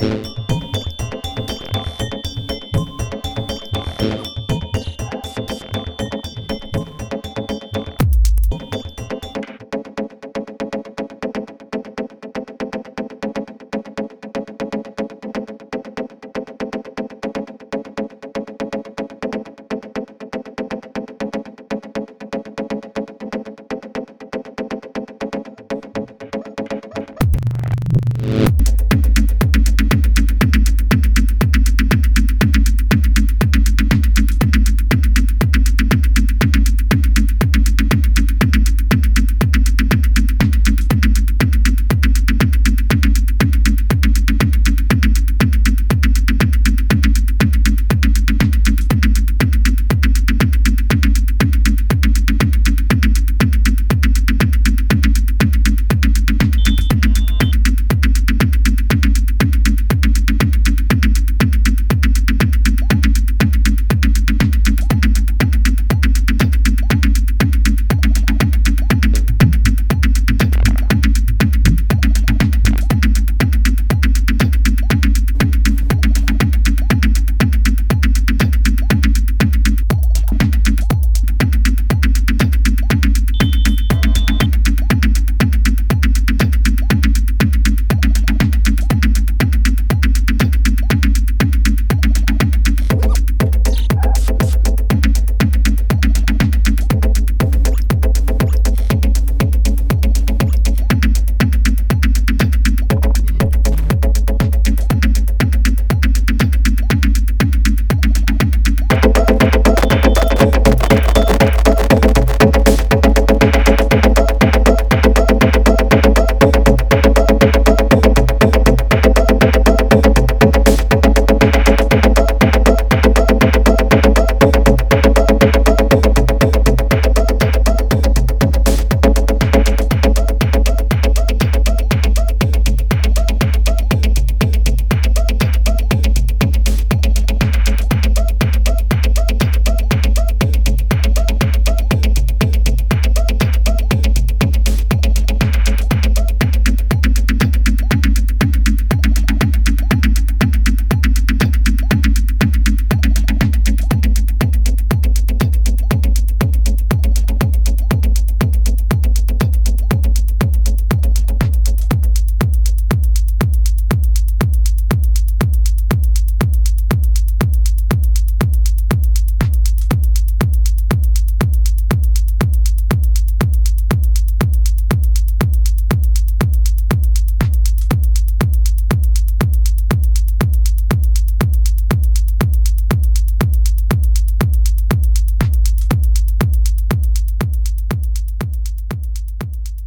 you